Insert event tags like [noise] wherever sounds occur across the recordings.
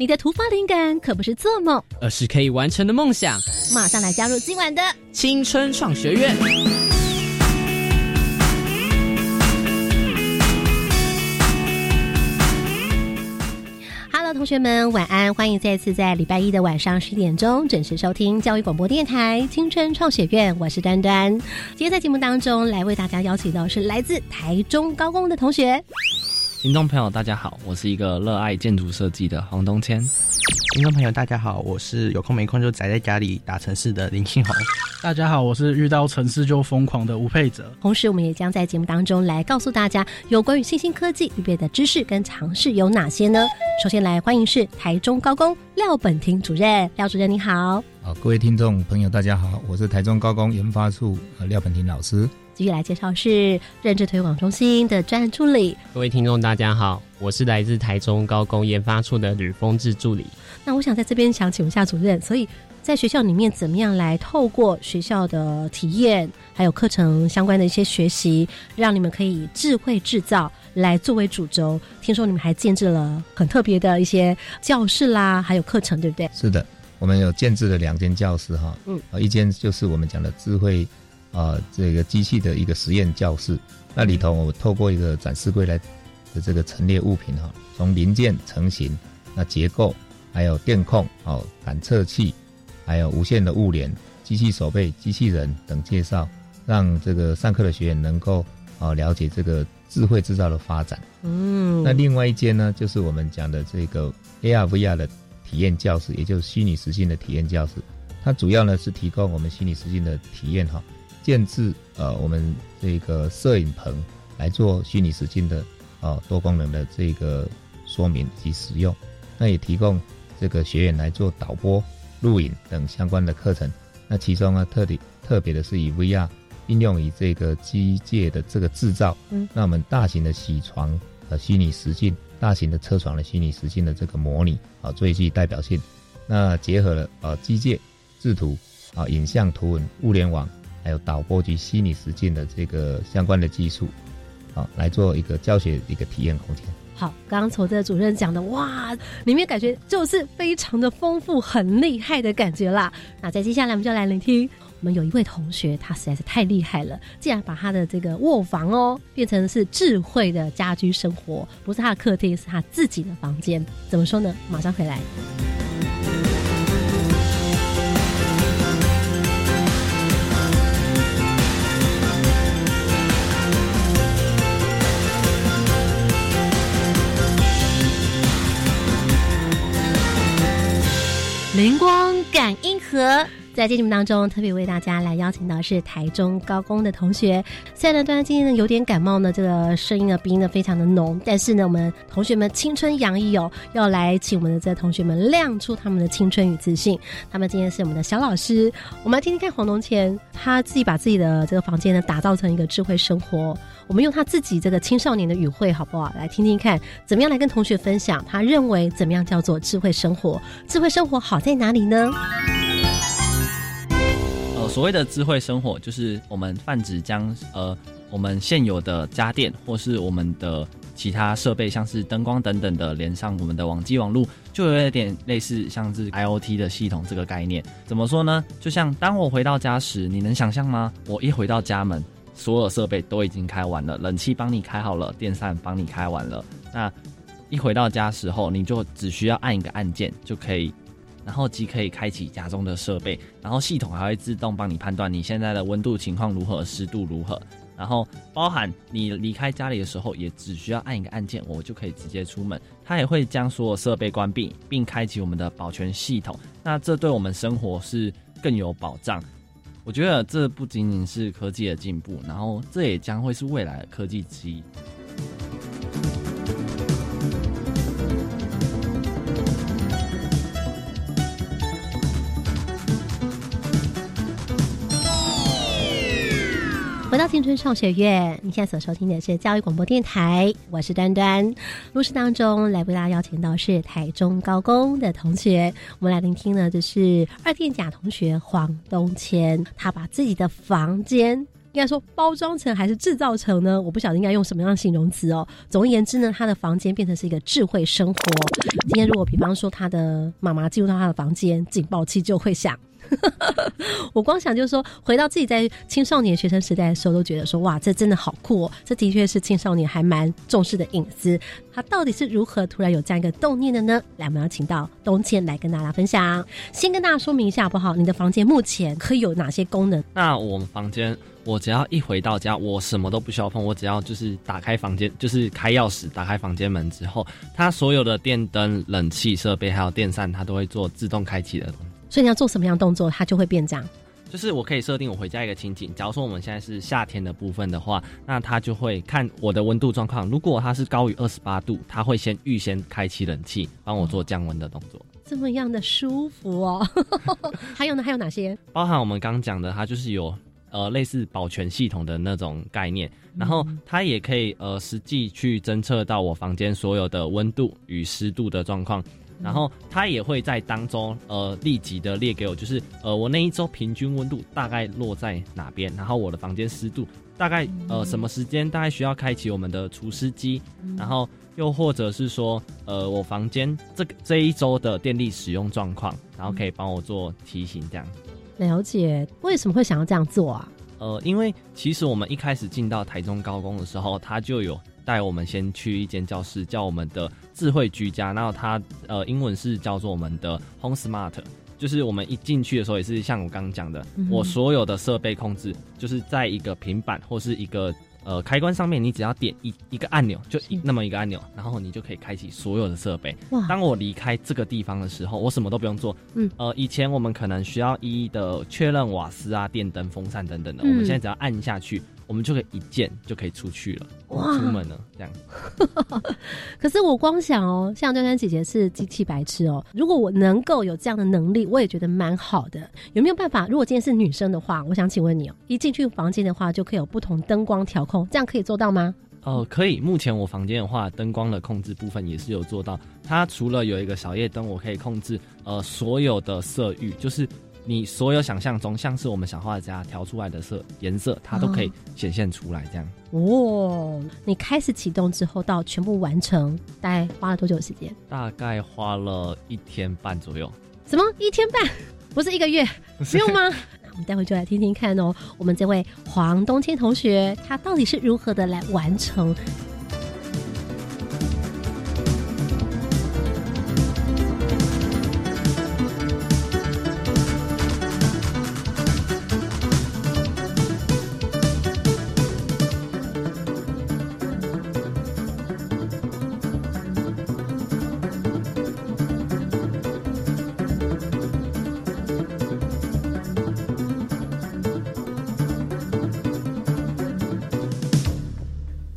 你的突发灵感可不是做梦，而是可以完成的梦想。马上来加入今晚的青春创学院。Hello，同学们，晚安！欢迎再次在礼拜一的晚上十点钟准时收听教育广播电台青春创学院，我是端端。今天在节目当中来为大家邀请到是来自台中高工的同学。听众朋友，大家好，我是一个热爱建筑设计的黄东谦。听众朋友，大家好，我是有空没空就宅在家里打城市的林信宏。大家好，我是遇到城市就疯狂的吴佩哲。同时，我们也将在节目当中来告诉大家有关于新兴科技预备的知识跟尝试有哪些呢？首先来欢迎是台中高工廖本庭主任，廖主任你好。好，各位听众朋友，大家好，我是台中高工研发处呃廖本庭老师。继续来介绍是认知推广中心的专案助理。各位听众大家好，我是来自台中高工研发处的吕峰志助理。那我想在这边想请问一下主任，所以在学校里面怎么样来透过学校的体验，还有课程相关的一些学习，让你们可以智慧制造来作为主轴？听说你们还建制了很特别的一些教室啦，还有课程，对不对？是的，我们有建制了两间教室哈，嗯，一间就是我们讲的智慧。啊，这个机器的一个实验教室，那里头我透过一个展示柜来的这个陈列物品哈，从零件成型，那结构，还有电控哦，感测器，还有无线的物联、机器手背、机器人等介绍，让这个上课的学员能够啊了解这个智慧制造的发展。嗯，那另外一间呢，就是我们讲的这个 AR VR 的体验教室，也就是虚拟实境的体验教室，它主要呢是提供我们虚拟实境的体验哈。建置呃，我们这个摄影棚来做虚拟实境的啊多功能的这个说明及使用，那也提供这个学员来做导播、录影等相关的课程。那其中呢，特别特别的是以 VR 应用于这个机械的这个制造。嗯，那我们大型的铣床呃虚拟实境、大型的车床的虚拟实境的这个模拟啊最具代表性。那结合了呃机械制图啊影像图文物联网。还有导播及虚拟实境的这个相关的技术，好来做一个教学一个体验空间。好，刚刚从这主任讲的，哇，里面感觉就是非常的丰富，很厉害的感觉啦。那在接下来我们就来聆听，我们有一位同学，他实在是太厉害了，竟然把他的这个卧房哦变成是智慧的家居生活，不是他的客厅，是他自己的房间。怎么说呢？马上回来。灵光感应盒。在节目当中，特别为大家来邀请到是台中高工的同学。虽然呢，大家今天呢有点感冒呢，这个声音呢鼻音呢非常的浓，但是呢，我们同学们青春洋溢哦，要来请我们的这同学们亮出他们的青春与自信。他们今天是我们的小老师，我们来听听看黄东前他自己把自己的这个房间呢打造成一个智慧生活。我们用他自己这个青少年的语汇好不好？来听听看，怎么样来跟同学分享他认为怎么样叫做智慧生活？智慧生活好在哪里呢？所谓的智慧生活，就是我们泛指将呃我们现有的家电或是我们的其他设备，像是灯光等等的连上我们的网际网络，就有一点类似像是 IOT 的系统这个概念。怎么说呢？就像当我回到家时，你能想象吗？我一回到家门，所有设备都已经开完了，冷气帮你开好了，电扇帮你开完了。那一回到家时候，你就只需要按一个按键就可以。然后即可以开启家中的设备，然后系统还会自动帮你判断你现在的温度情况如何、湿度如何，然后包含你离开家里的时候，也只需要按一个按键，我就可以直接出门。它也会将所有设备关闭，并开启我们的保全系统。那这对我们生活是更有保障。我觉得这不仅仅是科技的进步，然后这也将会是未来的科技之一。回到青春创学院，你现在所收听的是教育广播电台，我是端端。录室当中来为大家邀请到是台中高工的同学，我们来聆听呢，就是二店甲同学黄东谦，他把自己的房间应该说包装成还是制造成呢？我不晓得应该用什么样的形容词哦。总而言之呢，他的房间变成是一个智慧生活。今天如果比方说他的妈妈进入到他的房间，警报器就会响。[laughs] 我光想就是说，回到自己在青少年学生时代的时候，都觉得说，哇，这真的好酷哦！这的确是青少年还蛮重视的隐私。他到底是如何突然有这样一个动念的呢？来，我们要请到东谦来跟大家分享。先跟大家说明一下好不好？你的房间目前可以有哪些功能？那我们房间，我只要一回到家，我什么都不需要碰，我只要就是打开房间，就是开钥匙打开房间门之后，它所有的电灯、冷气设备还有电扇，它都会做自动开启的。所以你要做什么样的动作，它就会变这样。就是我可以设定我回家一个情景，假如说我们现在是夏天的部分的话，那它就会看我的温度状况。如果它是高于二十八度，它会先预先开启冷气，帮我做降温的动作。这么样的舒服哦。[laughs] 还有呢？还有哪些？包含我们刚讲的，它就是有呃类似保全系统的那种概念，然后它也可以呃实际去侦测到我房间所有的温度与湿度的状况。然后他也会在当中，呃，立即的列给我，就是呃，我那一周平均温度大概落在哪边，然后我的房间湿度大概呃什么时间大概需要开启我们的除湿机，然后又或者是说，呃，我房间这个这一周的电力使用状况，然后可以帮我做提醒，这样。了解为什么会想要这样做啊？呃，因为其实我们一开始进到台中高工的时候，他就有。带我们先去一间教室，叫我们的智慧居家。然后它呃，英文是叫做我们的 Home Smart，就是我们一进去的时候，也是像我刚刚讲的，我所有的设备控制就是在一个平板或是一个呃开关上面，你只要点一一个按钮，就一那么一个按钮，然后你就可以开启所有的设备。当我离开这个地方的时候，我什么都不用做。嗯，呃，以前我们可能需要一一的确认瓦斯啊、电灯、风扇等等的，我们现在只要按下去。我们就可以一键就可以出去了，哇！出门了这样。[laughs] 可是我光想哦，像娟娟姐姐是机器白痴哦。如果我能够有这样的能力，我也觉得蛮好的。有没有办法？如果今天是女生的话，我想请问你哦，一进去房间的话，就可以有不同灯光调控，这样可以做到吗？哦，可以。目前我房间的话，灯光的控制部分也是有做到。它除了有一个小夜灯，我可以控制呃所有的色域，就是。你所有想象中像是我们小画家调出来的色颜色，它都可以显现出来。这样哦，你开始启动之后到全部完成，大概花了多久时间？大概花了一天半左右。什么一天半？不是一个月？不用吗？那我们待会就来听听看哦。我们这位黄冬青同学，他到底是如何的来完成？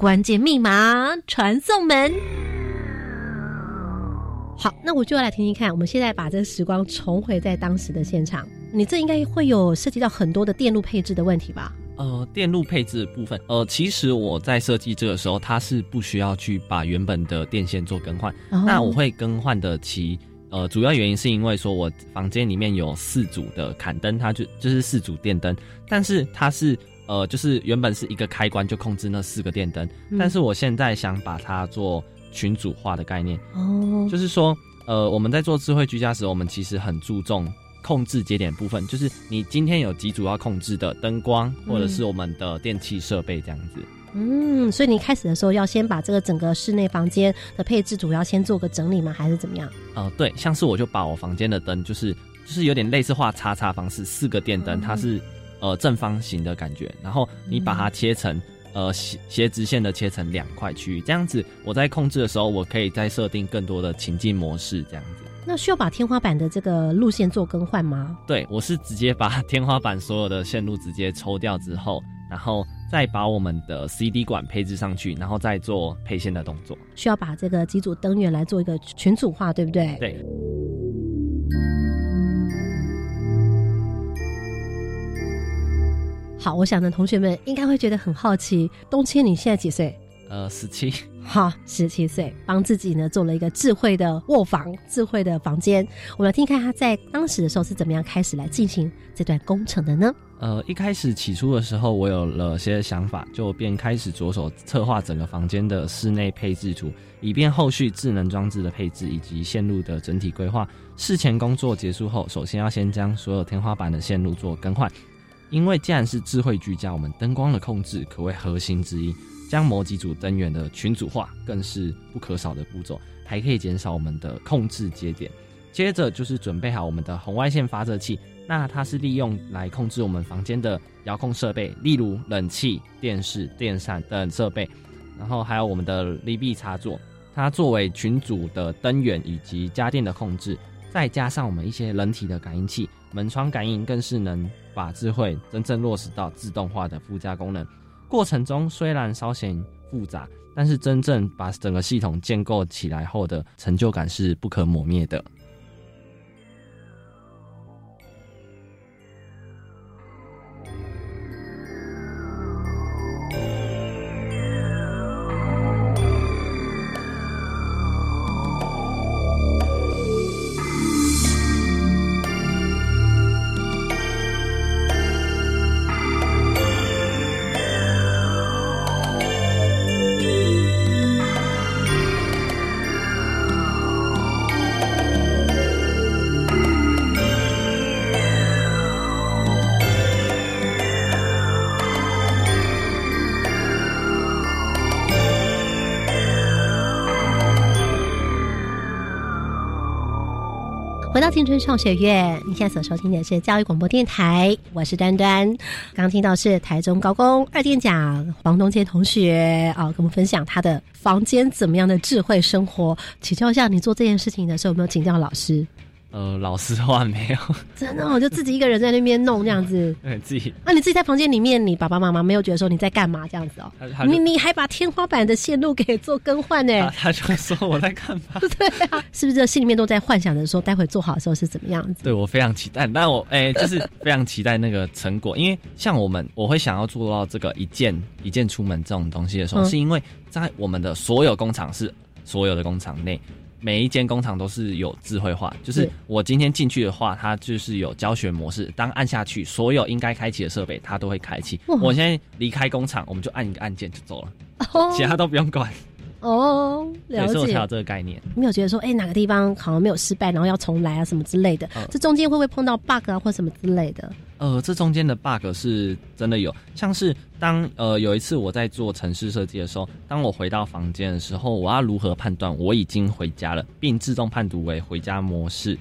关键密码传送门。好，那我就要来听听看。我们现在把这个时光重回在当时的现场，你这应该会有涉及到很多的电路配置的问题吧？呃，电路配置部分，呃，其实我在设计这个时候，它是不需要去把原本的电线做更换。那我会更换的其呃主要原因是因为说我房间里面有四组的砍灯，它就就是四组电灯，但是它是。呃，就是原本是一个开关就控制那四个电灯，但是我现在想把它做群组化的概念。哦，就是说，呃，我们在做智慧居家时，我们其实很注重控制节点部分，就是你今天有几组要控制的灯光，或者是我们的电器设备这样子。嗯，所以你开始的时候要先把这个整个室内房间的配置主要先做个整理吗？还是怎么样？呃，对，像是我就把我房间的灯，就是就是有点类似画叉叉方式，四个电灯，它是。呃，正方形的感觉，然后你把它切成呃斜斜直线的切成两块区域，这样子我在控制的时候，我可以再设定更多的情境模式，这样子。那需要把天花板的这个路线做更换吗？对，我是直接把天花板所有的线路直接抽掉之后，然后再把我们的 CD 管配置上去，然后再做配线的动作。需要把这个几组灯源来做一个群组化，对不对？对。好，我想呢，同学们应该会觉得很好奇，冬千你现在几岁？呃，十七，[laughs] 好，十七岁，帮自己呢做了一个智慧的卧房、智慧的房间。我们来听看他在当时的时候是怎么样开始来进行这段工程的呢？呃，一开始起初的时候，我有了些想法，就便开始着手策划整个房间的室内配置图，以便后续智能装置的配置以及线路的整体规划。事前工作结束后，首先要先将所有天花板的线路做更换，因为既然是智慧居家，我们灯光的控制可谓核心之一。将某几组灯源的群组化，更是不可少的步骤，还可以减少我们的控制节点。接着就是准备好我们的红外线发射器，那它是利用来控制我们房间的遥控设备，例如冷气、电视、电扇等设备。然后还有我们的离壁插座，它作为群组的灯源以及家电的控制，再加上我们一些人体的感应器，门窗感应更是能把智慧真正落实到自动化的附加功能。过程中虽然稍显复杂，但是真正把整个系统建构起来后的成就感是不可磨灭的。到青春创学院，你现在所收听的是教育广播电台，我是端端。刚听到是台中高工二店长黄东杰同学啊，跟我们分享他的房间怎么样的智慧生活。请教一下，你做这件事情的时候有没有请教老师？呃，老实话没有，[laughs] 真的，我就自己一个人在那边弄这样子。[laughs] 对自己，那、你自己在房间里面，你爸爸妈妈没有觉得说你在干嘛这样子哦？你你还把天花板的线路给做更换呢？他 [laughs] 他就说我在干嘛？对啊，是不是心里面都在幻想着说，待会做好的时候是怎么样子？对我非常期待，但我哎、就是非常期待那个成果，因为像我们，我会想要做到这个一键一键出门这种东西的时候，嗯是因为在我们的所有工厂是所有的工厂内。每一间工厂都是有智慧化，就是是我今天进去的话，它就是有教学模式。当按下去，所有应该开启的设备它都会开启。我现在离开工厂，我们就按一个按键就走了，哦其他都不用管。哦，了解，所以我才有。这个概念。没有觉得说，哎、哪个地方好像没有失败，然后要重来啊，什么之类的。嗯这中间会不会碰到 bug 啊，或什么之类的？呃，这中间的 bug 是真的有，像是当呃有一次我在做城市设计的时候，当我回到房间的时候，我要如何判断我已经回家了，并自动判读为回家模式？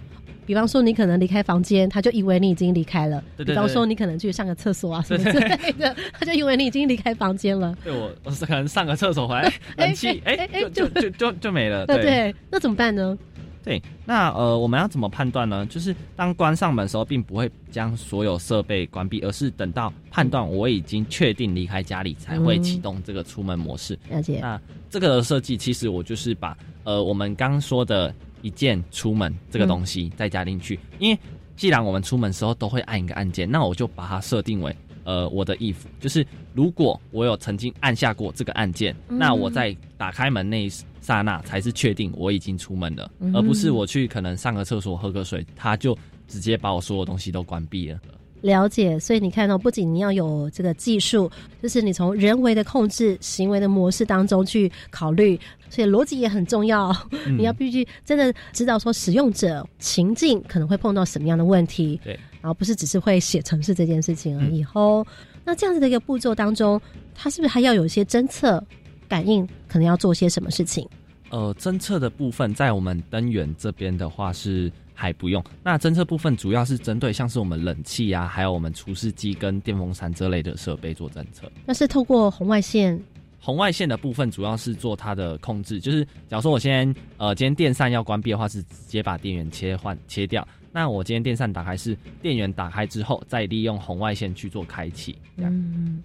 比方说，你可能离开房间，他就以为你已经离开了；对对对比方说，你可能去上个厕所啊什么之类的，他就以为你已经离开房间了。对我，我是可能上个厕所回来，[laughs] 冷气哎、哎哎就就就就就没了。[laughs] 对，那怎么办呢？对，那呃，我们要怎么判断呢？就是当关上门的时候，并不会将所有设备关闭，而是等到判断我已经确定离开家里，才会启动这个出门模式。了解。那这个设计其实我就是把呃我们刚说的一键出门这个东西再加进去，因为既然我们出门的时候都会按一个按键，那我就把它设定为呃我的 if，就是如果我有曾经按下过这个按键，嗯。那我在打开门那一刹那才是确定我已经出门了，嗯。而不是我去可能上个厕所喝个水，他就直接把我所有东西都关闭了。了解，所以你看到、不仅你要有这个技术，就是你从人为的控制行为的模式当中去考虑，所以逻辑也很重要。嗯。[laughs] 你要必须真的知道说使用者情境可能会碰到什么样的问题，对，然后不是只是会写程式这件事情而已。哦，那这样子的一个步骤当中，它是不是还要有一些侦测、感应，可能要做些什么事情？呃，侦测的部分在我们灯源这边的话是还不用。那侦测部分主要是针对像是我们冷气啊，还有我们除湿机跟电风扇这类的设备做侦测。那是透过红外线，红外线的部分主要是做它的控制，就是假如说我现在呃今天电扇要关闭的话，是直接把电源切换切掉。那我今天电扇打开是电源打开之后，再利用红外线去做开启，这样。嗯，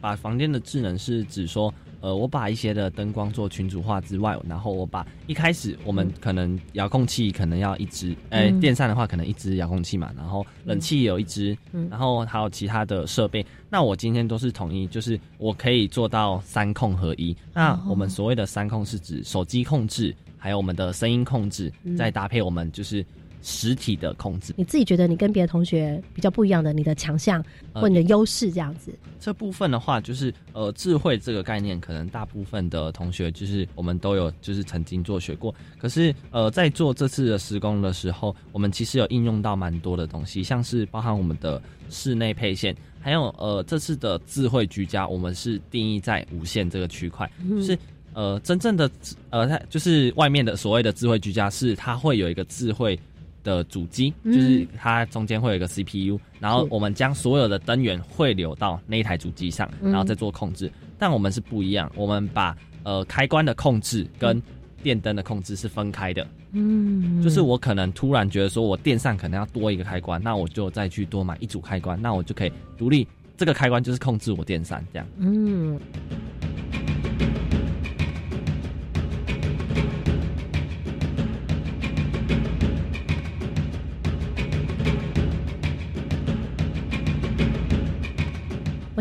把房间的智能是指说，呃，我把一些的灯光做群组化之外，然后我把一开始我们可能遥控器可能要一支，哎、嗯。电扇的话可能一支遥控器嘛，然后冷气也有一支，嗯。然后还有其他的设备。那我今天都是统一，就是我可以做到三控合一。那哦我们所谓的三控是指手机控制，还有我们的声音控制，嗯。再搭配我们就是实体的控制。你自己觉得你跟别的同学比较不一样的，你的强项呃或你的优势这样子？这部分的话，就是呃，智慧这个概念，可能大部分的同学就是我们都有就是曾经做学过。可是呃，在做这次的施工的时候，我们其实有应用到蛮多的东西，像是包含我们的室内配线，还有呃这次的智慧居家，我们是定义在无线这个区块，就是。呃，真正的呃，它就是外面的所谓的智慧居家，是它会有一个智慧的主机，嗯就是它中间会有一个 CPU，然后我们将所有的灯源汇流到那一台主机上，嗯然后再做控制。但我们是不一样，我们把呃开关的控制跟电灯的控制是分开的。嗯，就是我可能突然觉得说我电扇可能要多一个开关，那我就再去多买一组开关，那我就可以独立。这个开关就是控制我电扇这样。嗯。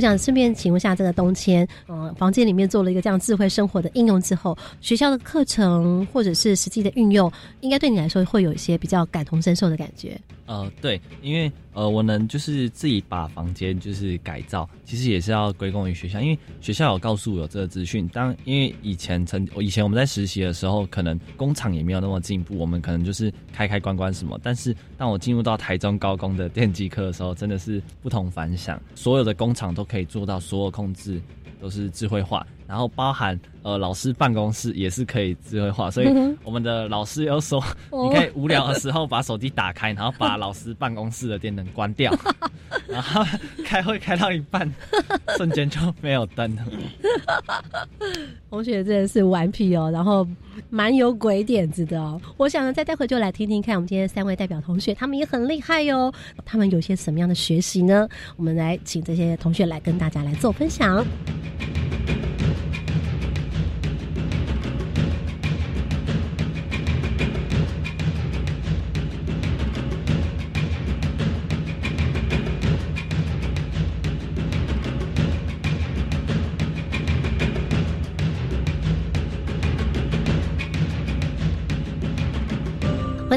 想顺便请问一下，这个冬天，呃，房间里面做了一个这样智慧生活的应用之后，学校的课程或者是实际的运用，应该对你来说会有一些比较感同身受的感觉。呃，对，因为呃，我能就是自己把房间就是改造，其实也是要归功于学校，因为学校有告诉我有这个资讯。当因为以前曾以前我们在实习的时候，可能工厂也没有那么进步，我们可能就是开开关关什么。但是当我进入到台中高工的电机课的时候，真的是不同凡响，所有的工厂都可以做到所有控制都是智慧化，然后包含呃老师办公室也是可以智慧化，所以我们的老师有说，哦。你可以无聊的时候把手机打开，然后把老师办公室的电灯关掉，[laughs] 然后开会开到一半，瞬间就没有灯了。同学真的是顽皮哦，然后蛮有鬼点子的哦。我想呢，再待会就来听听看，我们今天三位代表同学，他们也很厉害哟、他们有些什么样的学习呢？我们来请这些同学来跟大家来做分享。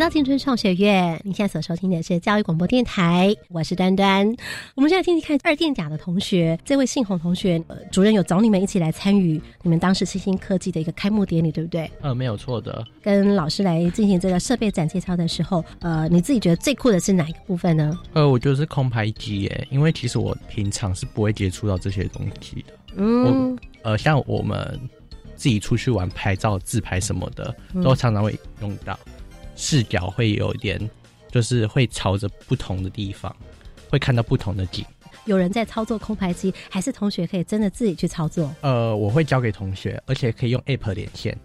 到青春创学院，你现在所收听的是教育广播电台，我是端端。我们现在听听看二电甲的同学，这位信宏同学，呃，主任有找你们一起来参与你们当时新兴科技的一个开幕典礼，对不对？呃，没有错的。跟老师来进行这个设备展介绍的时候，呃，你自己觉得最酷的是哪一个部分呢？呃，我觉得是空拍机耶，因为其实我平常是不会接触到这些东西的。嗯，呃，像我们自己出去玩拍照、自拍什么的，都常常会用到。视角会有一点，就是会朝着不同的地方，会看到不同的景。有人在操作空拍机，还是同学可以真的自己去操作？呃，我会交给同学，而且可以用 App 连线，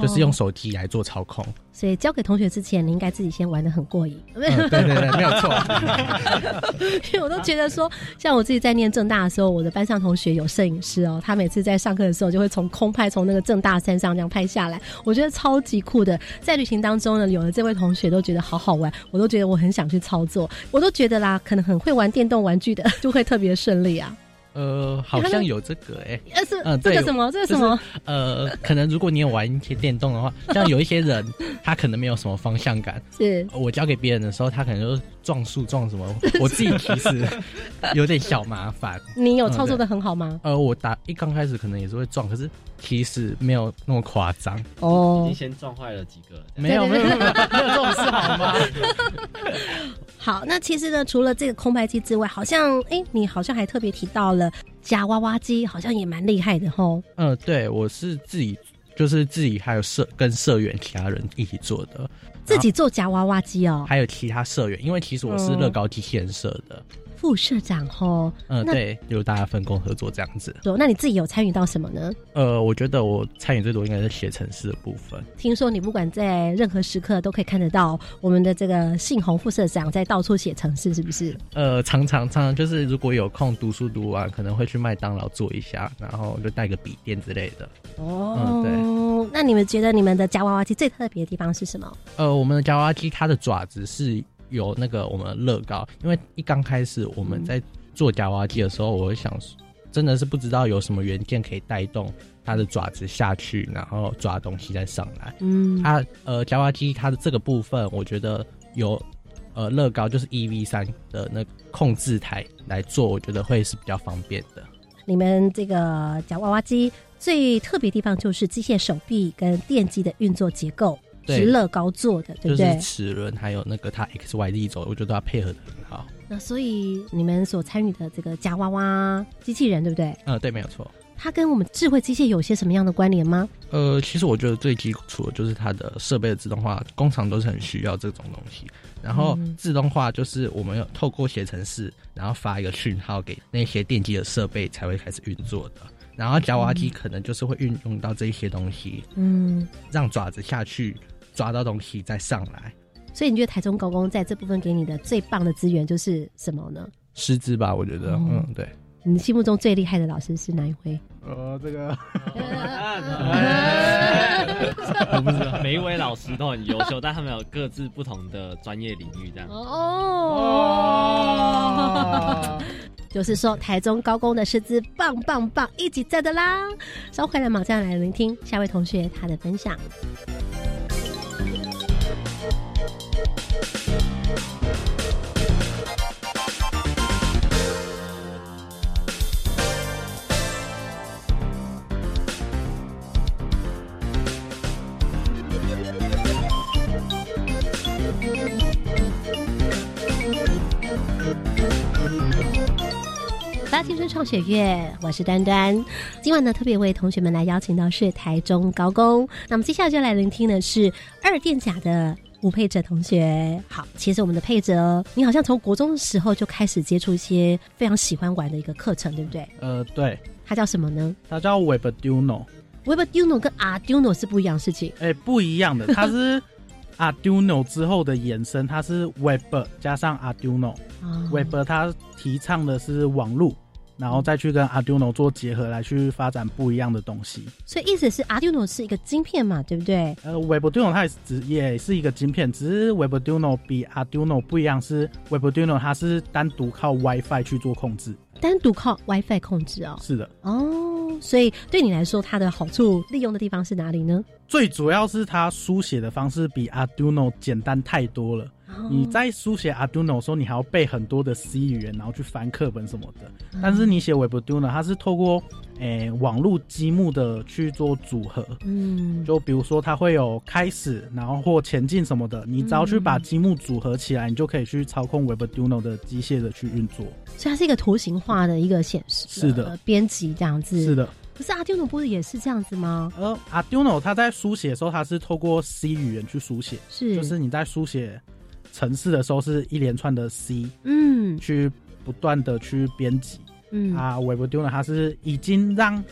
就是用手机来做操控。所以交给同学之前，你应该自己先玩的很过瘾。嗯，对对对，没有错。[laughs] 因为我都觉得说，像我自己在念正大的时候，我的班上同学有摄影师哦，他每次在上课的时候就会从空拍从那个正大山上这样拍下来，我觉得超级酷的。在旅行当中呢，有了这位同学都觉得好好玩，我都觉得我很想去操作，我都觉得啦，可能很会玩电动玩具的就会特别顺利啊。呃，好像有这个哎、呃，是、嗯对这个什么？这个什么？呃，可能如果你有玩一些电动的话，像有一些人他可能没有什么方向感，是我交给别人的时候，他可能就是撞树撞什么，[laughs] 我自己其实 [laughs] 有点小麻烦。你有操作的很好吗？呃，我打一刚开始可能也是会撞，可是其实没有那么夸张。哦已经，先撞坏了几个，没有没有没有没有这种事好吗？[laughs] 好，那其实呢，除了这个空拍机之外，好像哎，你好像还特别提到了夹娃娃机，好像也蛮厉害的吼。嗯、对，我是自己就是自己还有社跟社员其他人一起做的，自己做夹娃娃机哦。还有其他社员，因为其实我是乐高机器人社的，副社长吼，嗯，那对，就大家分工合作这样子。对那你自己有参与到什么呢？呃，我觉得我参与最多应该是写程式的部分。听说你不管在任何时刻都可以看得到我们的这个信宏副社长在到处写程式，是不是？呃，常常常常就是如果有空读书读完，可能会去麦当劳坐一下，然后就带个笔电之类的。哦，对。那你们觉得你们的夹娃娃机最特别的地方是什么？呃，我们的夹娃娃机它的爪子是有那个我们乐高，因为一刚开始我们在做夹娃娃机的时候，我会想，真的是不知道有什么元件可以带动它的爪子下去，然后抓东西再上来。嗯，它呃夹娃娃机它的这个部分，我觉得有呃乐高就是 E V 三的那控制台来做，我觉得会是比较方便的。你们这个夹娃娃机最特别地方就是机械手臂跟电机的运作结构对是乐高做的，对就不对？是齿轮还有那个它 X Y Z 轴，我觉得它配合的很好。那所以你们所参与的这个夹娃娃机器人，对不对？呃，对，没有错。它跟我们智慧机械有些什么样的关联吗？呃，其实我觉得最基础的就是它的设备的自动化，工厂都是很需要这种东西。然后嗯自动化就是我们有透过写程式，然后发一个讯号给那些电机的设备才会开始运作的。然后夹娃娃机可能就是会运用到这一些东西，嗯，让爪子下去抓到东西再上来。所以你觉得台中高工在这部分给你的最棒的资源就是什么呢？师资吧，我觉得，哦嗯，对。你心目中最厉害的老师是哪一位？呃，这个我不知道，每一位老师都很优秀，但他们有各自不同的专业领域，这样。哦，就是说台中高工的师资棒棒棒，一级在的啦！稍回来马上来聆听下位同学他的分享。创学院，我是端端。今晚呢，特别为同学们来邀请到是台中高工。那么接下来就来聆听的是二电甲的吴佩哲同学。好，其实我们的佩哲，你好像从国中的时候就开始接触一些非常喜欢玩的一个课程，对不对？呃，对，它叫什么呢它叫 Webduino，？Webduino 跟 Arduino 是不一样的事情。哎、不一样的，它是 [laughs] Arduino 之后的延伸，它是 Web 加上 Arduino。啊 Web 它提倡的是网路，然后再去跟 Arduino 做结合，来去发展不一样的东西。所以意思是 Arduino 是一个晶片嘛，对不对？呃，Webduino 它也是只也是一个晶片，只是 Webduino 比 Arduino 不一样，是 Webduino 它是单独靠 WiFi 去做控制。单独靠 WiFi 控制哦。是的，哦，所以对你来说，它的好处利用的地方是哪里呢？最主要是它书写的方式比 Arduino 简单太多了。哦你在书写 Arduino 的时候，你还要背很多的 C 语言，然后去翻课本什么的。但是你写 Webduino，它是透过诶、网络积木的去做组合。嗯，就比如说，它会有开始，然后或前进什么的，你只要去把积木组合起来，你就可以去操控 Webduino 的机械的去运作。所以它是一个图形化的一个显示，是的呃编辑这样子。是。的，可是 Arduino 不是也是这样子吗？呃 Arduino 它在书写的时候，它是透过 C 语言去书写，是，就是你在书写程式的时候，是一连串的 C 嗯去不断的去编辑。嗯啊，Webduino 它是已经让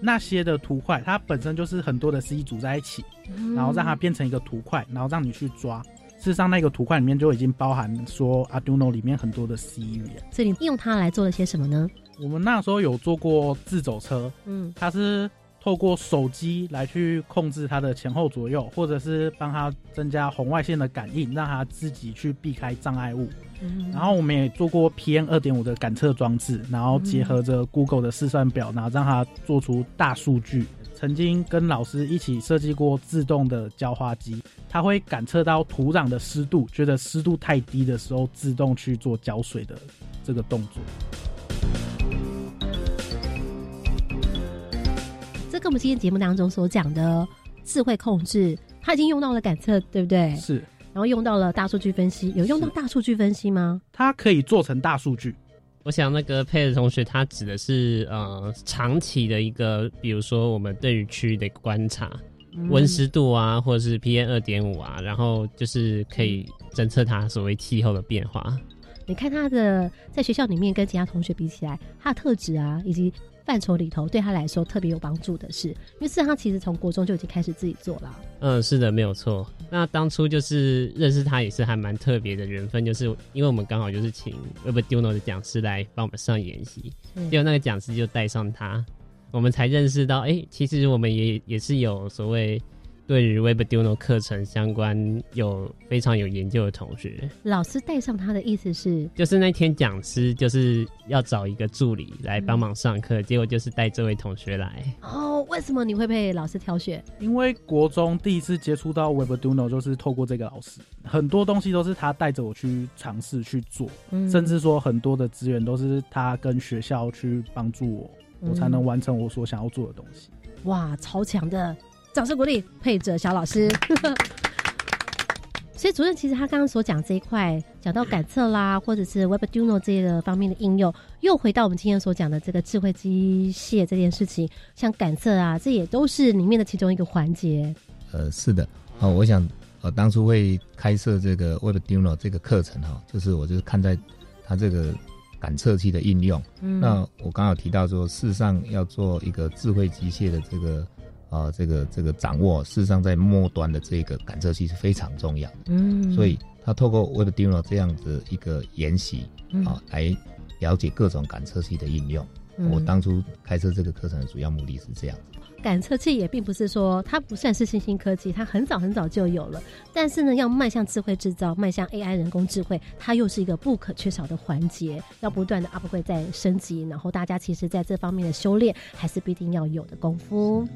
那些的图块，它本身就是很多的 C 组在一起，嗯然后让它变成一个图块，然后让你去抓。事实上，那个图块里面就已经包含说 Arduino 里面很多的 C 语言。所以你用它来做了些什么呢？我们那时候有做过自走车，嗯它是透过手机来去控制它的前后左右，或者是帮它增加红外线的感应，让它自己去避开障碍物。嗯然后我们也做过 PM 二点五的感测装置，然后结合着 Google 的试算表，然后让它做出大数据。曾经跟老师一起设计过自动的浇花机，它会感测到土壤的湿度，觉得湿度太低的时候，自动去做浇水的这个动作。跟我们今天节目当中所讲的智慧控制，它已经用到了感测，对不对？是，然后用到了大数据分析，有用到大数据分析吗？它可以做成大数据。我想那个佩的同学，他指的是呃长期的一个，比如说我们对于区域的观察，嗯温湿度啊，或者是 PM 二点五啊，然后就是可以侦测它所谓气候的变化。你看他的在学校里面跟其他同学比起来，他的特质啊，以及范畴里头对他来说特别有帮助的是，因为事实上他其实从国中就已经开始自己做了。嗯，是的，没有错。那当初就是认识他也是还蛮特别的缘分，就是因为我们刚好就是请 Webduno 的讲师来帮我们上演习，结果那个讲师就带上他，我们才认识到，哎，其实我们也也是有所谓。对于 Webduno 课程相关有非常有研究的同学，老师带上他的意思是，就是那天讲师就是要找一个助理来帮忙上课，结果就是带这位同学来。哦，为什么你会被老师挑选？因为国中第一次接触到 Webduno 就是透过这个老师，很多东西都是他带着我去尝试去做，甚至说很多的资源都是他跟学校去帮助我，我才能完成我所想要做的东西。哇，超强的！掌声鼓励，配着小老师。[laughs] 所以主任其实他刚刚所讲这一块，讲到感测啦，或者是 Webduno 这个方面的应用，又回到我们今天所讲的这个智慧机械这件事情，像感测啊，这也都是里面的其中一个环节。呃，是的，哦，我想，呃，当初会开设这个 Webduno 这个课程哈，就是我就是看在它这个感测器的应用。嗯，那我刚好提到说，事实上要做一个智慧机械的这个。啊，这个这个掌握，事实上在末端的这个感测器是非常重要的。嗯，所以他透过 w e b d i n o 这样的一个研习啊，来了解各种感测器的应用。我当初开设这个课程的主要目的是这样。感测器也并不是说它不算是新兴科技，它很早很早就有了。但是呢，要迈向智慧制造，迈向 AI 人工智慧，它又是一个不可缺少的环节，要不断的 upgrade 在升级。然后大家其实在这方面的修炼，还是必定要有的功夫。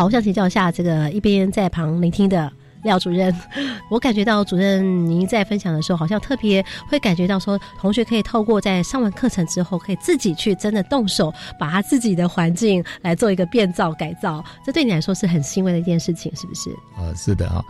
好，我想请教一下这个一边在旁聆听的廖主任，[laughs] 我感觉到主任您在分享的时候，好像特别会感觉到说，同学可以透过在上完课程之后，可以自己去真的动手，把他自己的环境来做一个变造改造，这对你来说是很欣慰的一件事情，是不是？呃，是的哈，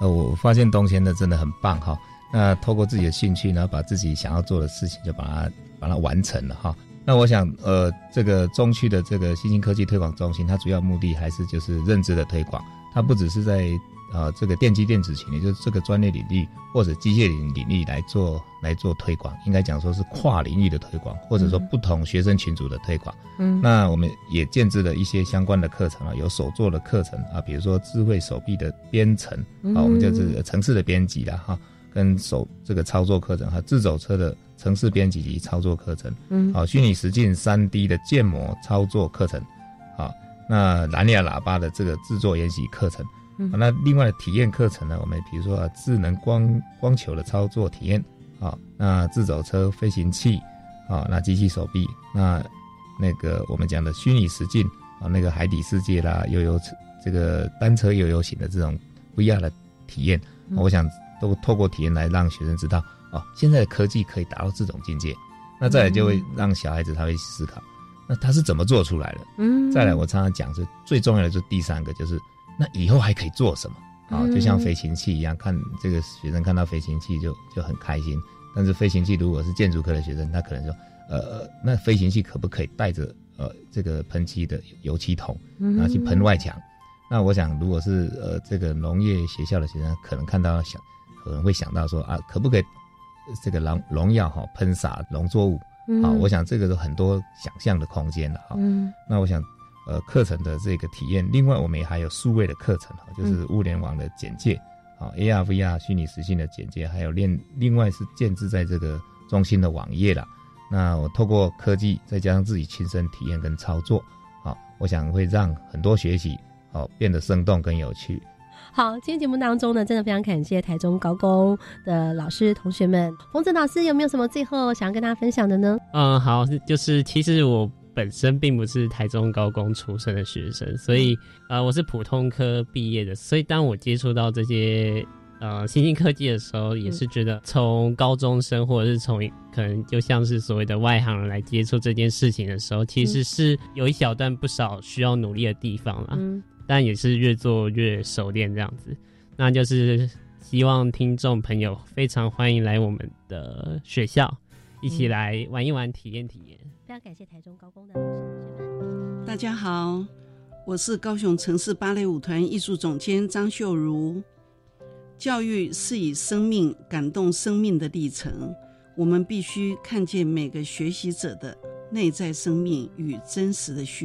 呃，我发现东贤的真的很棒哈，那透过自己的兴趣，呢把自己想要做的事情就把它把它完成了哈。那我想，呃，这个中区的这个新兴科技推广中心，它主要目的还是就是认知的推广。它不只是在呃这个电机电子群，也就是这个专业领域或者机械领领域来做来做推广，应该讲说是跨领域的推广，或者说不同学生群组的推广。嗯，那我们也建制了一些相关的课程啊，有手作的课程啊，比如说智慧手臂的编程啊，我们就是城市的编辑的哈，跟手这个操作课程和自走车的。城市编辑及操作课程，嗯，好，虚拟实境三 D 的建模操作课程，好，那蓝牙喇叭的这个制作研习课程，嗯，那另外的体验课程呢，我们比如说啊智能光光球的操作体验，啊，那自走车飞行器，啊，那机器手臂，那那个我们讲的虚拟实境，啊，那个海底世界啦，悠悠这个单车悠悠行的这种不一样的体验，我想都透过体验来让学生知道。哦，现在的科技可以达到这种境界，那再来就会让小孩子他会思考，那他是怎么做出来的？嗯，再来我常常讲是最重要的，就第三个就是那以后还可以做什么？啊，就像飞行器一样，看这个学生看到飞行器就就很开心，但是飞行器如果是建筑科的学生，他可能说，呃，那飞行器可不可以带着呃这个喷漆的油漆桶然后去喷外墙？那我想如果是呃这个农业学校的学生，可能看到想可能会想到说啊，可不可以？这个农农药哈喷洒农作物，好，我想这个都很多想象的空间了哈。那我想，呃，课程的这个体验，另外我们也还有数位的课程哈，就是物联网的简介，啊，AR、VR 虚拟实境的简介，还有另另外是建置在这个中心的网页了。那我透过科技，再加上自己亲身体验跟操作，啊，我想会让很多学习哦变得生动跟有趣。好，今天节目当中呢，真的非常感谢台中高工的老师同学们。冯子老师有没有什么最后想要跟大家分享的呢？嗯，好，就是其实我本身并不是台中高工出身的学生，所以呃，我是普通科毕业的。所以当我接触到这些呃新兴科技的时候，也是觉得从高中生或者是从可能就像是所谓的外行人来接触这件事情的时候，其实是有一小段不少需要努力的地方啦。嗯，但也是越做越熟练这样子。那就是希望听众朋友非常欢迎来我们的学校，一起来玩一玩，体验体验。非常感谢台中高工的老师同学们。大家好，我是高雄城市芭蕾舞团艺术总监张秀如。教育是以生命感动生命的历程，我们必须看见每个学习者的内在生命与真实的需要。